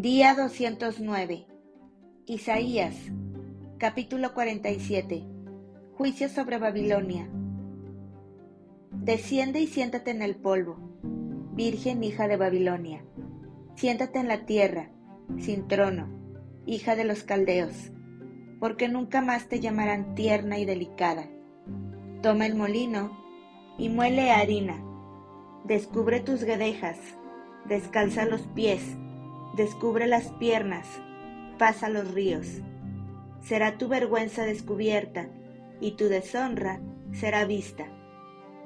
Día 209. Isaías, capítulo 47. Juicio sobre Babilonia. Desciende y siéntate en el polvo, Virgen hija de Babilonia. Siéntate en la tierra, sin trono, hija de los caldeos, porque nunca más te llamarán tierna y delicada. Toma el molino y muele harina. Descubre tus guedejas, descalza los pies, descubre las piernas, pasa los ríos. Será tu vergüenza descubierta y tu deshonra será vista.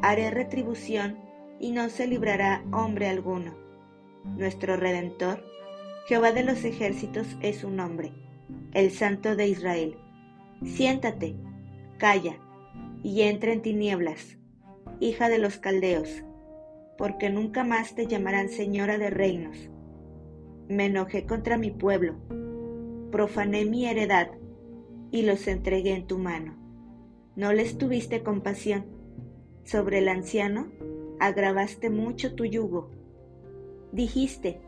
Haré retribución y no se librará hombre alguno. Nuestro Redentor, Jehová de los ejércitos, es su nombre, el Santo de Israel. Siéntate, calla, y entra en tinieblas, hija de los caldeos, porque nunca más te llamarán señora de reinos. Me enojé contra mi pueblo, profané mi heredad y los entregué en tu mano. No les tuviste compasión. Sobre el anciano agravaste mucho tu yugo. Dijiste,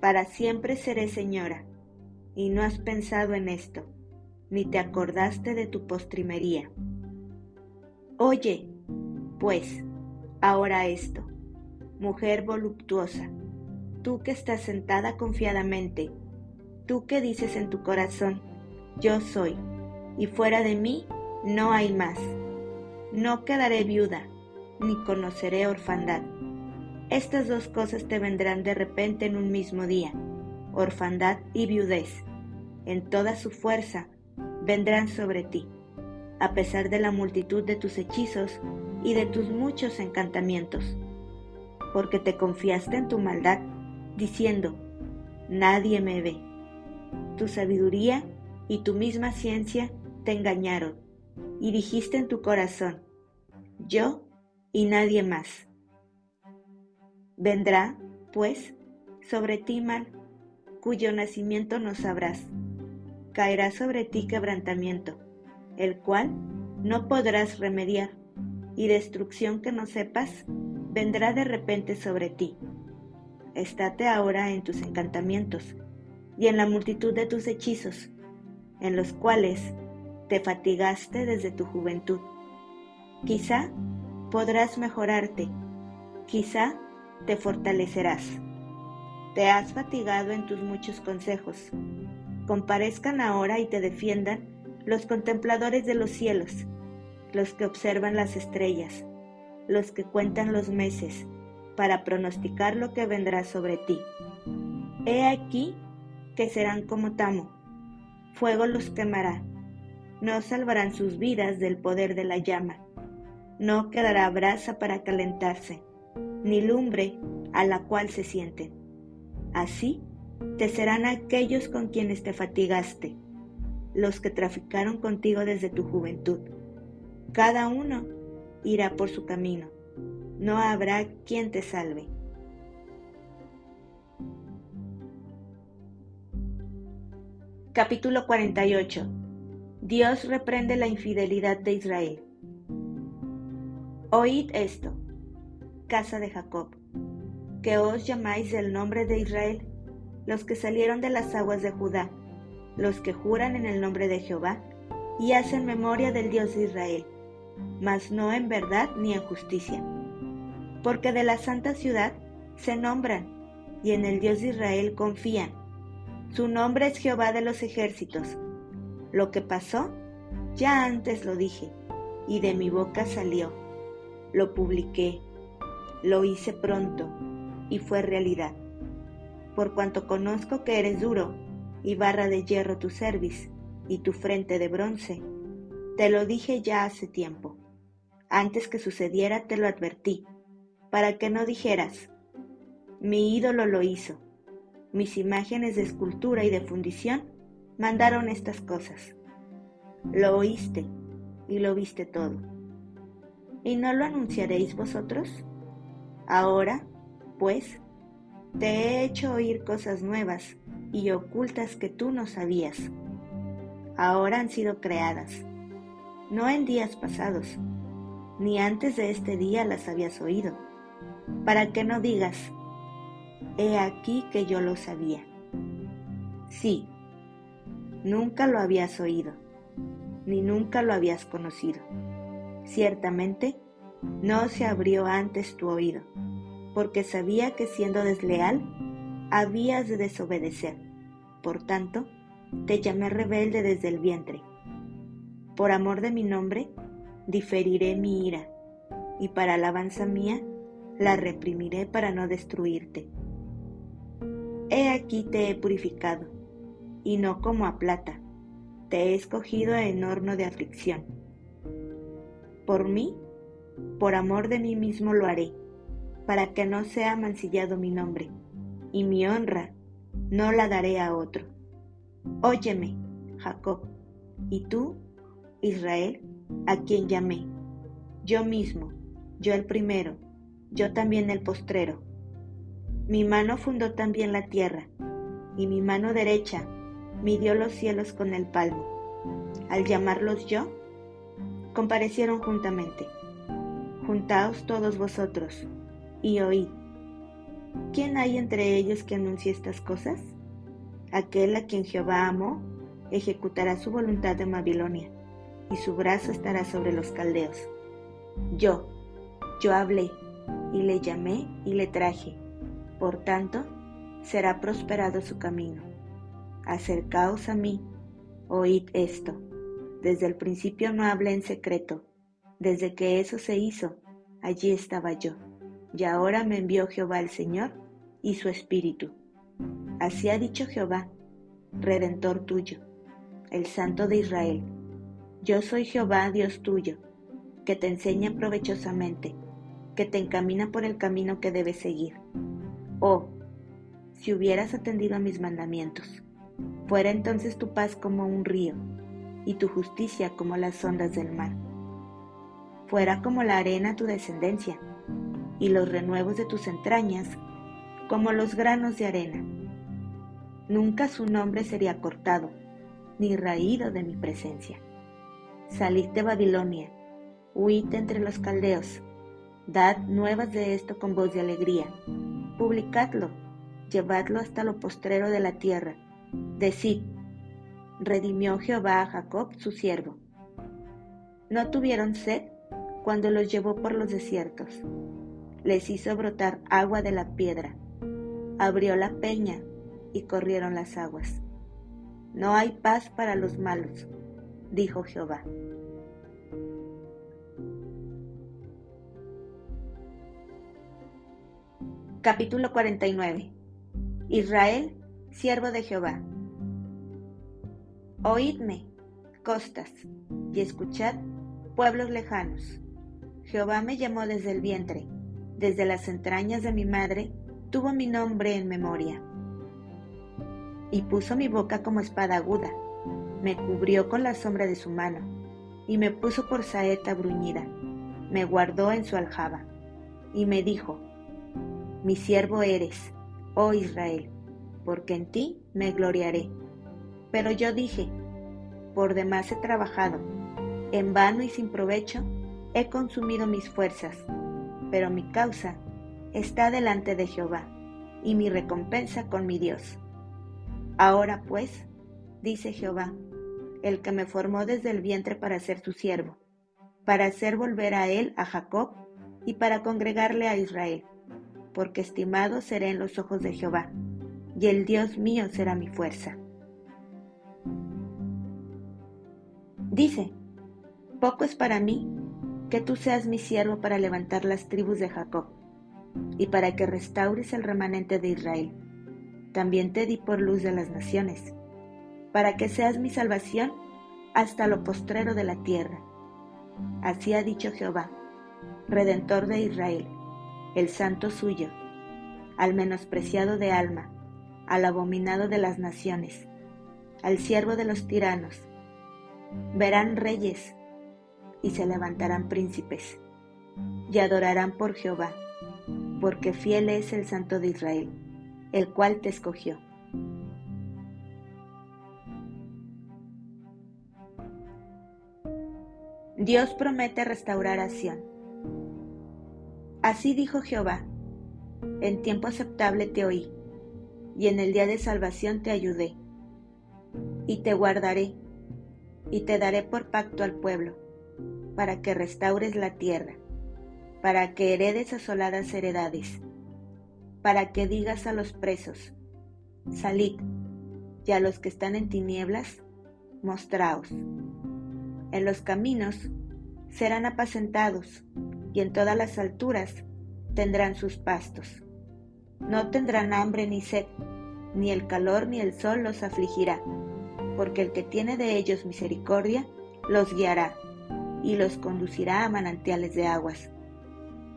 para siempre seré señora, y no has pensado en esto, ni te acordaste de tu postrimería. Oye, pues, ahora esto, mujer voluptuosa, tú que estás sentada confiadamente, tú que dices en tu corazón, yo soy, y fuera de mí no hay más. No quedaré viuda, ni conoceré orfandad. Estas dos cosas te vendrán de repente en un mismo día, orfandad y viudez. En toda su fuerza vendrán sobre ti a pesar de la multitud de tus hechizos y de tus muchos encantamientos, porque te confiaste en tu maldad, diciendo, nadie me ve. Tu sabiduría y tu misma ciencia te engañaron, y dijiste en tu corazón, yo y nadie más. Vendrá, pues, sobre ti mal, cuyo nacimiento no sabrás. Caerá sobre ti quebrantamiento el cual no podrás remediar, y destrucción que no sepas vendrá de repente sobre ti. Estate ahora en tus encantamientos y en la multitud de tus hechizos, en los cuales te fatigaste desde tu juventud. Quizá podrás mejorarte, quizá te fortalecerás. Te has fatigado en tus muchos consejos. Comparezcan ahora y te defiendan los contempladores de los cielos, los que observan las estrellas, los que cuentan los meses, para pronosticar lo que vendrá sobre ti. He aquí que serán como tamo, fuego los quemará, no salvarán sus vidas del poder de la llama, no quedará brasa para calentarse, ni lumbre a la cual se sienten. Así te serán aquellos con quienes te fatigaste los que traficaron contigo desde tu juventud. Cada uno irá por su camino. No habrá quien te salve. Capítulo 48. Dios reprende la infidelidad de Israel. Oíd esto, casa de Jacob, que os llamáis el nombre de Israel, los que salieron de las aguas de Judá los que juran en el nombre de Jehová y hacen memoria del Dios de Israel, mas no en verdad ni en justicia. Porque de la santa ciudad se nombran y en el Dios de Israel confían. Su nombre es Jehová de los ejércitos. Lo que pasó, ya antes lo dije, y de mi boca salió. Lo publiqué, lo hice pronto, y fue realidad. Por cuanto conozco que eres duro, y barra de hierro tu cerviz y tu frente de bronce. Te lo dije ya hace tiempo. Antes que sucediera te lo advertí, para que no dijeras, mi ídolo lo hizo, mis imágenes de escultura y de fundición mandaron estas cosas. Lo oíste y lo viste todo. ¿Y no lo anunciaréis vosotros? Ahora, pues, te he hecho oír cosas nuevas y ocultas que tú no sabías. Ahora han sido creadas, no en días pasados, ni antes de este día las habías oído, para que no digas, he aquí que yo lo sabía. Sí, nunca lo habías oído, ni nunca lo habías conocido. Ciertamente, no se abrió antes tu oído, porque sabía que siendo desleal, habías de desobedecer. Por tanto, te llamé rebelde desde el vientre. Por amor de mi nombre, diferiré mi ira, y para alabanza mía, la reprimiré para no destruirte. He aquí te he purificado, y no como a plata, te he escogido en horno de aflicción. Por mí, por amor de mí mismo lo haré, para que no sea mancillado mi nombre, y mi honra no la daré a otro. Óyeme, Jacob, y tú, Israel, a quien llamé, yo mismo, yo el primero, yo también el postrero. Mi mano fundó también la tierra, y mi mano derecha midió los cielos con el palmo. Al llamarlos yo, comparecieron juntamente. Juntaos todos vosotros, y oíd. ¿Quién hay entre ellos que anuncie estas cosas? Aquel a quien Jehová amó, ejecutará su voluntad en Babilonia, y su brazo estará sobre los caldeos. Yo, yo hablé, y le llamé y le traje. Por tanto, será prosperado su camino. Acercaos a mí, oíd esto. Desde el principio no hablé en secreto. Desde que eso se hizo, allí estaba yo. Y ahora me envió Jehová el Señor y su Espíritu. Así ha dicho Jehová, Redentor tuyo, el Santo de Israel. Yo soy Jehová, Dios tuyo, que te enseña provechosamente que te encamina por el camino que debes seguir. Oh, si hubieras atendido a mis mandamientos, fuera entonces tu paz como un río y tu justicia como las ondas del mar. Fuera como la arena tu descendencia y los renuevos de tus entrañas como los granos de arena. Nunca su nombre sería cortado ni raído de mi presencia. Salid de Babilonia, huid entre los caldeos, Dad nuevas de esto con voz de alegría. Publicadlo, llevadlo hasta lo postrero de la tierra. Decid, redimió Jehová a Jacob su siervo. No tuvieron sed cuando los llevó por los desiertos. Les hizo brotar agua de la piedra. Abrió la peña y corrieron las aguas. No hay paz para los malos, dijo Jehová. Capítulo 49 Israel, siervo de Jehová. Oídme, costas, y escuchad, pueblos lejanos. Jehová me llamó desde el vientre, desde las entrañas de mi madre, tuvo mi nombre en memoria. Y puso mi boca como espada aguda, me cubrió con la sombra de su mano, y me puso por saeta bruñida, me guardó en su aljaba, y me dijo, mi siervo eres, oh Israel, porque en ti me gloriaré. Pero yo dije, por demás he trabajado, en vano y sin provecho he consumido mis fuerzas, pero mi causa está delante de Jehová, y mi recompensa con mi Dios. Ahora pues, dice Jehová, el que me formó desde el vientre para ser su siervo, para hacer volver a él a Jacob y para congregarle a Israel porque estimado seré en los ojos de Jehová, y el Dios mío será mi fuerza. Dice, poco es para mí que tú seas mi siervo para levantar las tribus de Jacob, y para que restaures el remanente de Israel. También te di por luz de las naciones, para que seas mi salvación hasta lo postrero de la tierra. Así ha dicho Jehová, Redentor de Israel el santo suyo, al menospreciado de alma, al abominado de las naciones, al siervo de los tiranos. Verán reyes y se levantarán príncipes, y adorarán por Jehová, porque fiel es el Santo de Israel, el cual te escogió. Dios promete restaurar a Sión Así dijo Jehová, en tiempo aceptable te oí, y en el día de salvación te ayudé. y te guardaré, y te daré por pacto al pueblo, para que restaures la tierra, para que heredes asoladas heredades, para que digas a los presos, salid, y a los que están en tinieblas, mostraos. En los caminos serán apacentados, y en todas las alturas tendrán sus pastos. No tendrán hambre ni sed, ni el calor ni el sol los afligirá, porque el que tiene de ellos misericordia los guiará y los conducirá a manantiales de aguas.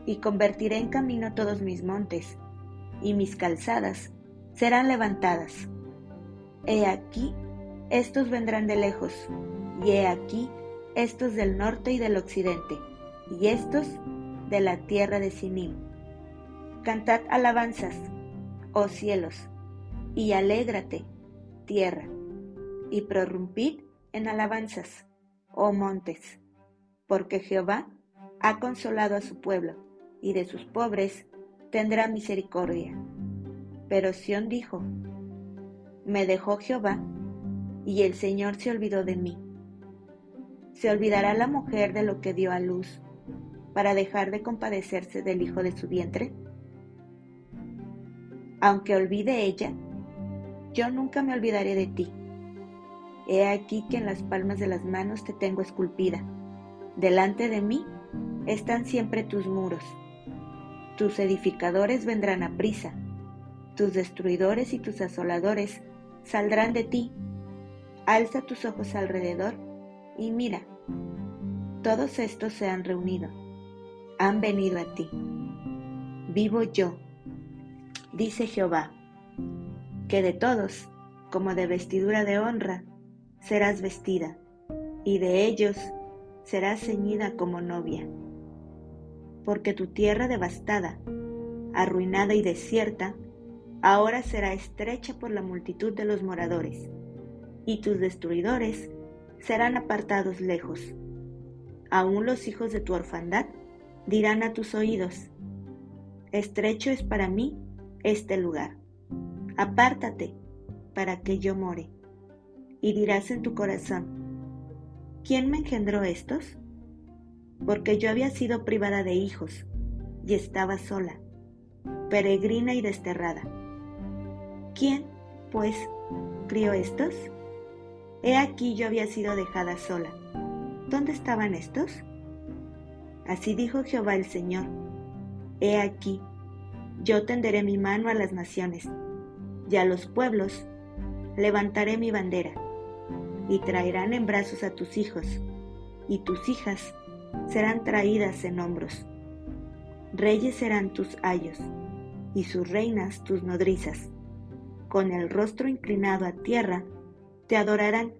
Y convertiré en camino todos mis montes, y mis calzadas serán levantadas. He aquí, estos vendrán de lejos, y he aquí, estos del norte y del occidente, y estos de la tierra de Sinim. Cantad alabanzas, oh cielos, y alégrate, tierra, y prorrumpid en alabanzas, oh montes, porque Jehová ha consolado a su pueblo, y de sus pobres tendrá misericordia. Pero Sión dijo, me dejó Jehová, y el Señor se olvidó de mí. ¿Se olvidará la mujer de lo que dio a luz para dejar de compadecerse del hijo de su vientre? Aunque olvide ella, yo nunca me olvidaré de ti. He aquí que en las palmas de las manos te tengo esculpida. Delante de mí están siempre tus muros. Tus edificadores vendrán a prisa. Tus destruidores y tus asoladores saldrán de ti. Alza tus ojos alrededor y mira. Todos estos se han reunido han venido a ti. Vivo yo, dice Jehová, que de todos, como de vestidura de honra, serás vestida, y de ellos serás ceñida como novia. Porque tu tierra devastada, arruinada y desierta, ahora será estrecha por la multitud de los moradores, y tus destruidores serán apartados lejos. Aún los hijos de tu orfandad dirán a tus oídos, estrecho es para mí este lugar, apártate para que yo more. Y dirás en tu corazón, ¿quién me engendró estos? Porque yo había sido privada de hijos y estaba sola, peregrina y desterrada. ¿Quién, pues, crió estos? He aquí yo había sido dejada sola. ¿Dónde estaban estos? Así dijo Jehová el Señor. He aquí, yo tenderé mi mano a las naciones, y a los pueblos levantaré mi bandera, y traerán en brazos a tus hijos, y tus hijas serán traídas en hombros. Reyes serán tus ayos, y sus reinas tus nodrizas. Con el rostro inclinado a tierra, te adorarán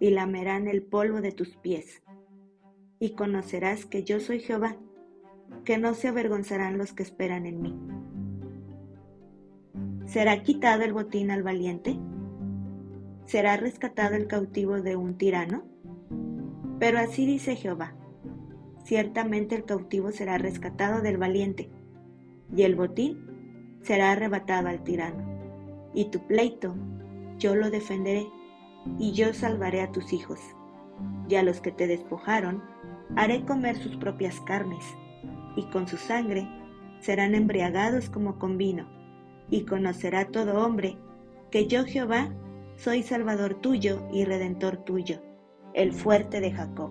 y lamerán el polvo de tus pies y conocerás que yo soy Jehová, que no se avergonzarán los que esperan en mí. ¿Será quitado el botín al valiente? ¿Será rescatado el cautivo de un tirano? Pero así dice Jehová, ciertamente el cautivo será rescatado del valiente, y el botín será arrebatado al tirano, y tu pleito yo lo defenderé, y yo salvaré a tus hijos, y a los que te despojaron haré comer sus propias carnes, y con su sangre serán embriagados como con vino, y conocerá todo hombre que yo Jehová soy Salvador tuyo y Redentor tuyo, el fuerte de Jacob.